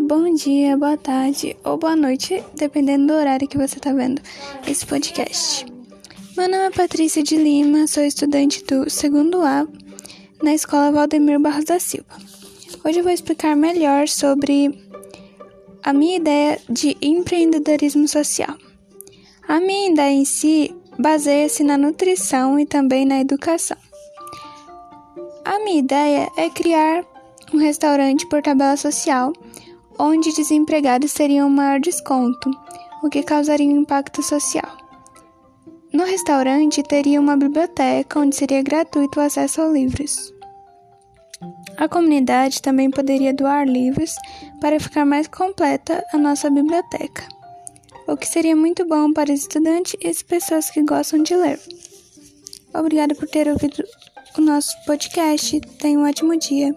bom dia, boa tarde ou boa noite, dependendo do horário que você está vendo esse podcast. Meu nome é Patrícia de Lima, sou estudante do segundo A na Escola Valdemir Barros da Silva. Hoje eu vou explicar melhor sobre a minha ideia de empreendedorismo social. A minha ideia em si baseia-se na nutrição e também na educação. A minha ideia é criar um restaurante por tabela social, onde desempregados teriam maior desconto, o que causaria um impacto social. No restaurante teria uma biblioteca onde seria gratuito o acesso a livros. A comunidade também poderia doar livros para ficar mais completa a nossa biblioteca, o que seria muito bom para estudantes e pessoas que gostam de ler. Obrigada por ter ouvido o nosso podcast. Tenha um ótimo dia.